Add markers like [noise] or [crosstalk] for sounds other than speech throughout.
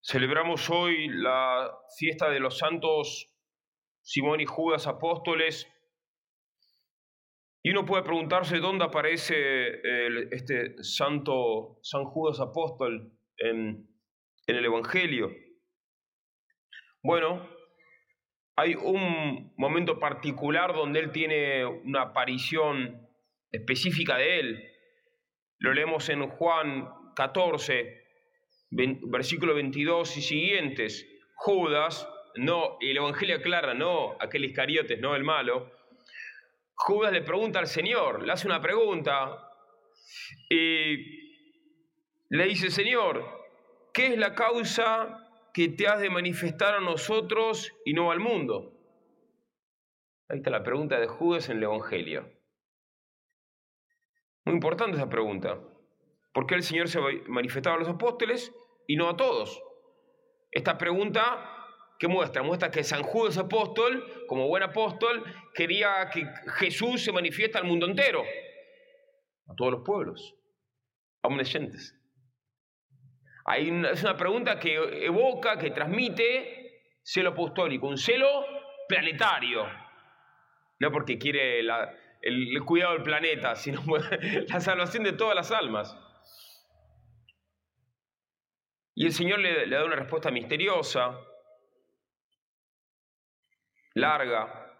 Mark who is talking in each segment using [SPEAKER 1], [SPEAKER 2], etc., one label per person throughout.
[SPEAKER 1] Celebramos hoy la fiesta de los santos Simón y Judas apóstoles. Y uno puede preguntarse dónde aparece este santo San Judas apóstol en, en el Evangelio. Bueno, hay un momento particular donde él tiene una aparición específica de él. Lo leemos en Juan 14, versículo 22 y siguientes, Judas, no, el Evangelio aclara, no aquel Iscariotes, no el malo, Judas le pregunta al Señor, le hace una pregunta y le dice, Señor, ¿qué es la causa que te has de manifestar a nosotros y no al mundo? Ahí está la pregunta de Judas en el Evangelio. Muy importante esa pregunta. ¿Por qué el Señor se manifestaba a los apóstoles y no a todos? Esta pregunta, ¿qué muestra? Muestra que San Judas apóstol, como buen apóstol, quería que Jesús se manifiesta al mundo entero, a todos los pueblos, omniscientes. Hay es una pregunta que evoca, que transmite celo apostólico, un celo planetario. No porque quiere el, cuidado del planeta, sino [laughs] la salvación de todas las almas. Y el Señor le, da una respuesta misteriosa, larga,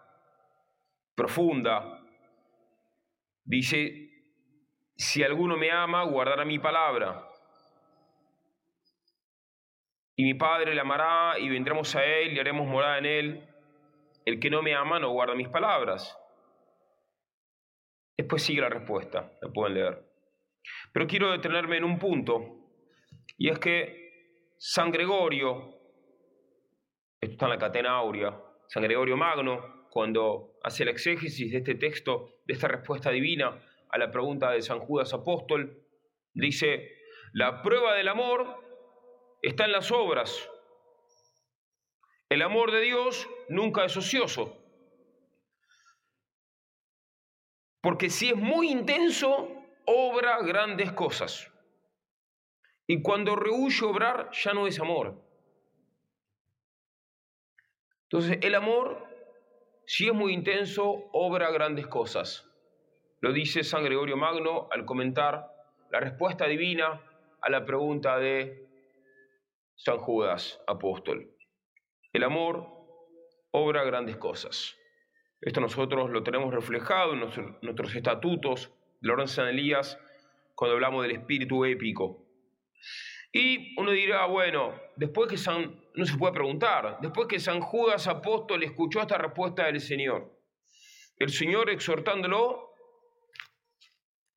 [SPEAKER 1] profunda. Dice, si alguno me ama, guardará mi palabra. Y mi Padre le amará y vendremos a Él y haremos morada en Él. El que no me ama no guarda mis palabras. Después sigue la respuesta, la pueden leer. Pero quiero detenerme en un punto, y es que San Gregorio, esto está en la catena áurea, San Gregorio Magno, cuando hace la exégesis de este texto, de esta respuesta divina a la pregunta de San Judas Apóstol, dice, la prueba del amor está en las obras. El amor de Dios nunca es ocioso. Porque si es muy intenso, obra grandes cosas. Y cuando rehuye obrar, ya no es amor. Entonces, el amor, si es muy intenso, obra grandes cosas. Lo dice San Gregorio Magno al comentar la respuesta divina a la pregunta de San Judas, apóstol. El amor obra grandes cosas. Esto nosotros lo tenemos reflejado en nuestros, estatutos de Orden San Elías cuando hablamos del espíritu épico. Y uno dirá, bueno, después que San, no se puede preguntar, después que San Judas apóstol escuchó esta respuesta del Señor, el Señor exhortándolo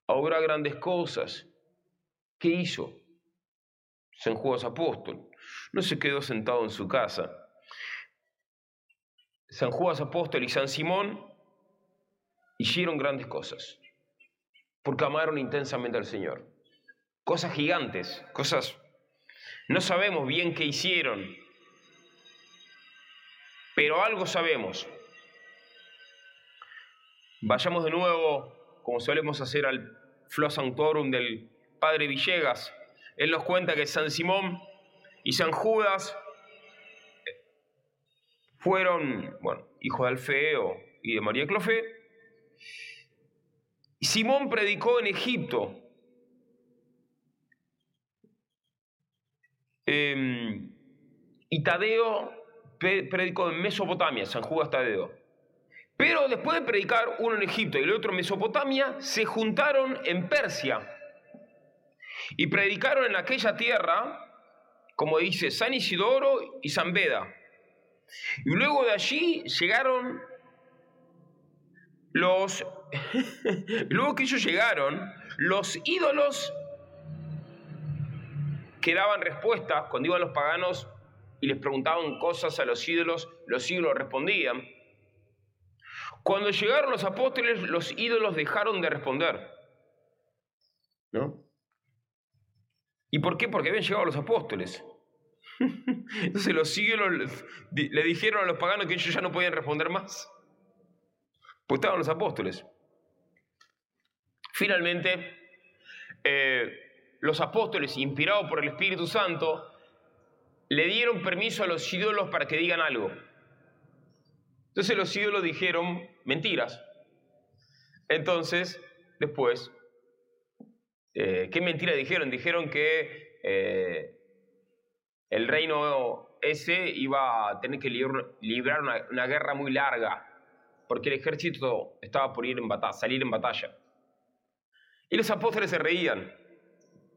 [SPEAKER 1] a obrar grandes cosas, ¿qué hizo? San Judas apóstol no se quedó sentado en su casa. San Judas apóstol y San Simón hicieron grandes cosas, porque amaron intensamente al Señor cosas gigantes, cosas... No sabemos bien qué hicieron, pero algo sabemos. Vayamos de nuevo, como solemos hacer, al Flo Sanctorum del Padre Villegas. Él nos cuenta que San Simón y San Judas fueron, bueno, hijo de Alfeo y de María Clofé. Simón predicó en Egipto, Em, y Tadeo predicó en Mesopotamia, San Judas Tadeo. Pero después de predicar uno en Egipto y el otro en Mesopotamia, se juntaron en Persia y predicaron en aquella tierra, como dice San Isidoro y San Beda. Y luego de allí llegaron los, [laughs] luego que ellos llegaron, los ídolos que daban respuestas cuando iban los paganos y les preguntaban cosas a los ídolos, los ídolos respondían. Cuando llegaron los apóstoles, los ídolos dejaron de responder. ¿No? ¿Y por qué? Porque habían llegado los apóstoles. [laughs] Entonces los ídolos le dijeron a los paganos que ellos ya no podían responder más. Pues estaban los apóstoles. Finalmente, eh, los apóstoles, inspirados por el Espíritu Santo, le dieron permiso a los ídolos para que digan algo. Entonces los ídolos dijeron mentiras. Entonces, después, eh, ¿qué mentira dijeron? Dijeron que eh, el reino ese iba a tener que librar una, guerra muy larga, porque el ejército estaba por ir en salir en batalla. Y los apóstoles se reían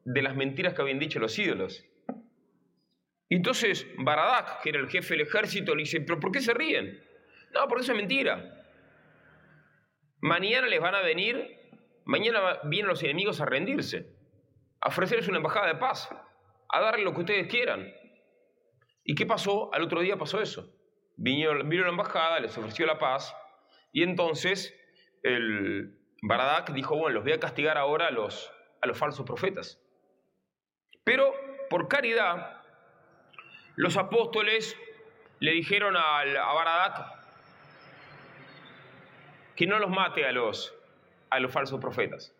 [SPEAKER 1] de las mentiras que habían dicho los ídolos. Y entonces Baradak, que era el jefe del ejército, le dice, ¿pero por qué se ríen? No, porque eso es mentira. Mañana les van a venir, mañana vienen los enemigos a rendirse, a ofrecerles una embajada de paz, a darle lo que ustedes quieran. ¿Y qué pasó? Al otro día pasó eso. Vino, la embajada, les ofreció la paz, y entonces el Baradak dijo, bueno, los voy a castigar ahora a los falsos profetas. Pero por caridad, los apóstoles le dijeron a, Baradak que no los mate a los, a los falsos profetas,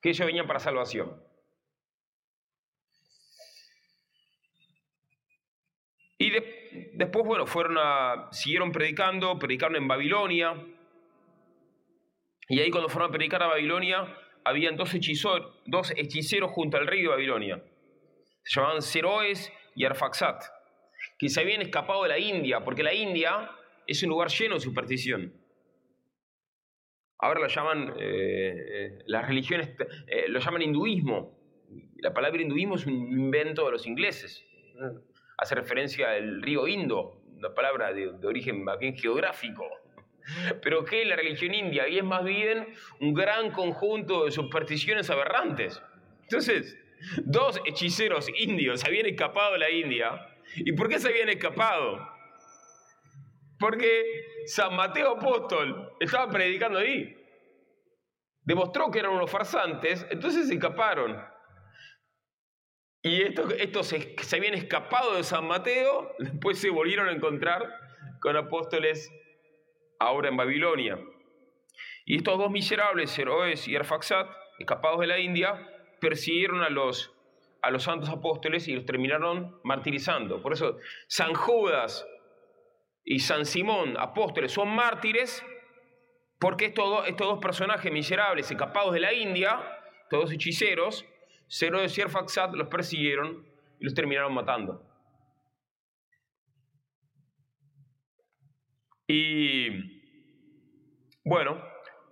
[SPEAKER 1] que ellos venían para salvación. Y después, bueno, fueron a, siguieron predicando, predicaron en Babilonia. Y ahí cuando fueron a predicar a Babilonia, habían dos dos hechiceros junto al rey de Babilonia. Se llamaban Seroes y Arfaxat, que se habían escapado de la India, porque la India es un lugar lleno de superstición. Ahora lo llaman, eh, eh, las religiones, eh, lo llaman hinduismo. La palabra hinduismo es un invento de los ingleses. Hace referencia al río Indo, una palabra de, origen más geográfico. Pero que la religión india y es más bien un gran conjunto de supersticiones aberrantes. Entonces, dos hechiceros indios habían escapado de la India. ¿Y por qué se habían escapado? Porque San Mateo Apóstol estaba predicando ahí. Demostró que eran unos farsantes, entonces se escaparon. Y estos, se, se habían escapado de San Mateo, después se volvieron a encontrar con apóstoles ahora en Babilonia. Y estos dos miserables, Heroes y Arfaxat, escapados de la India, persiguieron a los, a los santos apóstoles y los terminaron martirizando. Por eso San Judas y San Simón, apóstoles, son mártires porque estos, dos, estos dos personajes miserables escapados de la India, todos hechiceros, Herodes y Arfaxat los persiguieron y los terminaron matando. Y bueno,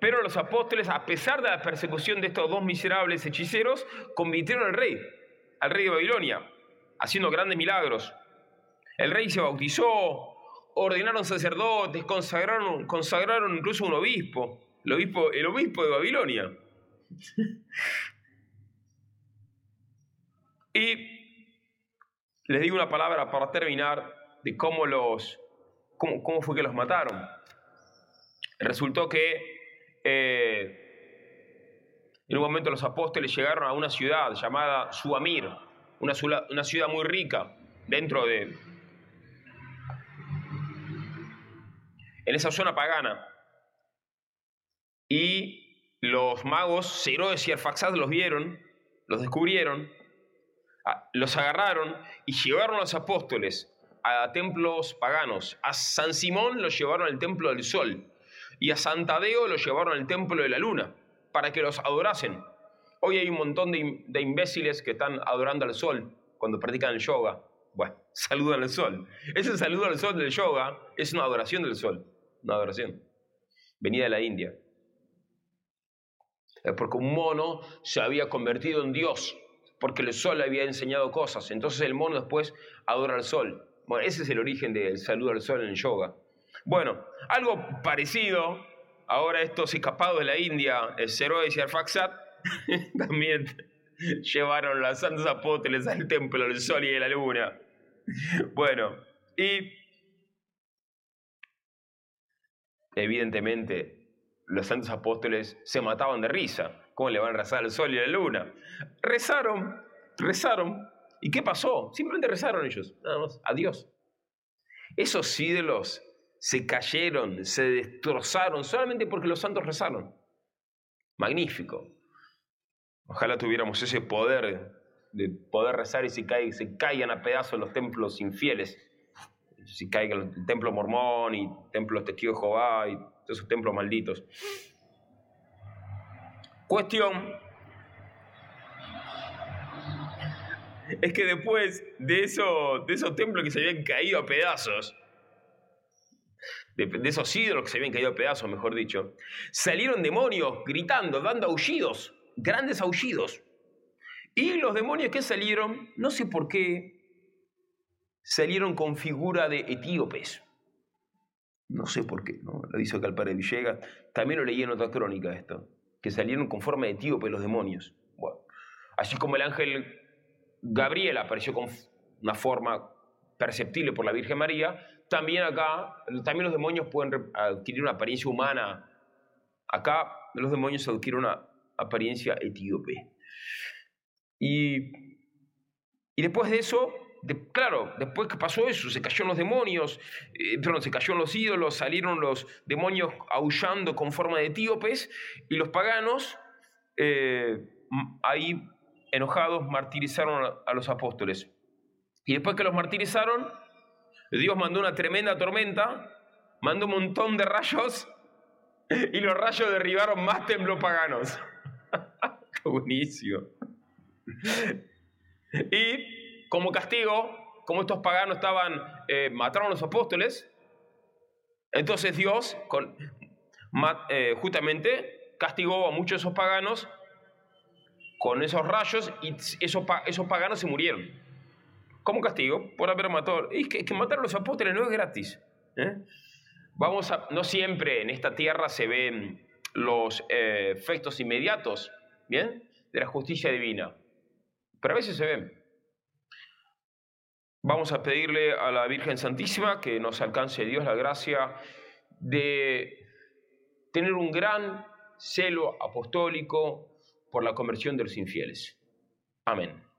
[SPEAKER 1] pero los apóstoles, a pesar de la persecución de estos dos miserables hechiceros, convirtieron al rey, al rey de Babilonia, haciendo grandes milagros. El rey se bautizó, ordenaron sacerdotes, consagraron, consagraron incluso un obispo, el obispo, el obispo de Babilonia. [laughs] y les digo una palabra para terminar de cómo los, cómo fue que los mataron. Resultó que eh, en un momento los apóstoles llegaron a una ciudad llamada Suamir, una, ciudad muy rica dentro de... en esa zona pagana. Y los magos Herodes y Arfaxad los vieron, los descubrieron, los agarraron y llevaron a los apóstoles a templos paganos. A San Simón los llevaron al templo del sol y a Santadeo lo llevaron al templo de la luna para que los adorasen. Hoy hay un montón de, imbéciles que están adorando al sol cuando practican el yoga. Bueno, [laughs] saludan al sol. Ese saludo al sol del yoga es una adoración del sol, una adoración. Venida de la India. Porque un mono se había convertido en Dios, porque el sol le había enseñado cosas. Entonces el mono después adora al sol. Bueno, ese es el origen del saludo al sol en el yoga. Bueno, algo parecido, ahora estos escapados de la India, el Herodes y Arfaxat, [laughs] también llevaron las santos apóstoles al templo del sol y de la luna. Bueno, y evidentemente los santos apóstoles se mataban de risa. ¿Cómo le van a rezar al sol y a la luna? Rezaron, rezaron. ¿Y qué pasó? Simplemente rezaron ellos, nada más, a Dios. Esos ídolos se cayeron, se destrozaron solamente porque los santos rezaron. Magnífico. Ojalá tuviéramos ese poder de poder rezar y se, se caigan a pedazos los templos infieles. Si caigan el templo mormón y templos testigos de Jehová y todos esos templos malditos. Cuestión [laughs] es que después de, eso, de esos templos que se habían caído a pedazos, de, de, esos ídolos que se habían caído a pedazos, mejor dicho, salieron demonios gritando, dando aullidos, grandes aullidos. Y los demonios que salieron, no sé por qué, salieron con figura de etíopes. No sé por qué, ¿no? lo el padre Villegas. También lo leí en otra crónica esto, que salieron con forma de etíope los demonios. Bueno, así como el ángel Gabriel apareció con una forma perceptible por la Virgen María, también acá, también los demonios pueden adquirir una apariencia humana. Acá los demonios adquieren una apariencia etíope. Y, después de eso, claro, después que pasó eso, se cayó los demonios, eh, se cayó los ídolos, salieron los demonios aullando con forma de etíopes, y los paganos, eh, ahí enojados, martirizaron a los apóstoles. Y después que los martirizaron, Dios mandó una tremenda tormenta, mandó un montón de rayos, y los rayos derribaron más templos paganos. [laughs] Qué buenísimo. Y como castigo, como estos paganos estaban, eh, mataron a los apóstoles, entonces Dios con, eh, justamente castigó a muchos de esos paganos con esos rayos y esos, esos paganos se murieron. ¿Cómo castigo? Por haber matado. Es que, matar a los apóstoles no es gratis. ¿eh? Vamos a, no siempre en esta tierra se ven los efectos inmediatos, ¿bien? De la justicia divina pero a veces se ven. Vamos a pedirle a la Virgen Santísima que nos alcance Dios la gracia de tener un gran celo apostólico por la conversión de los infieles. Amén.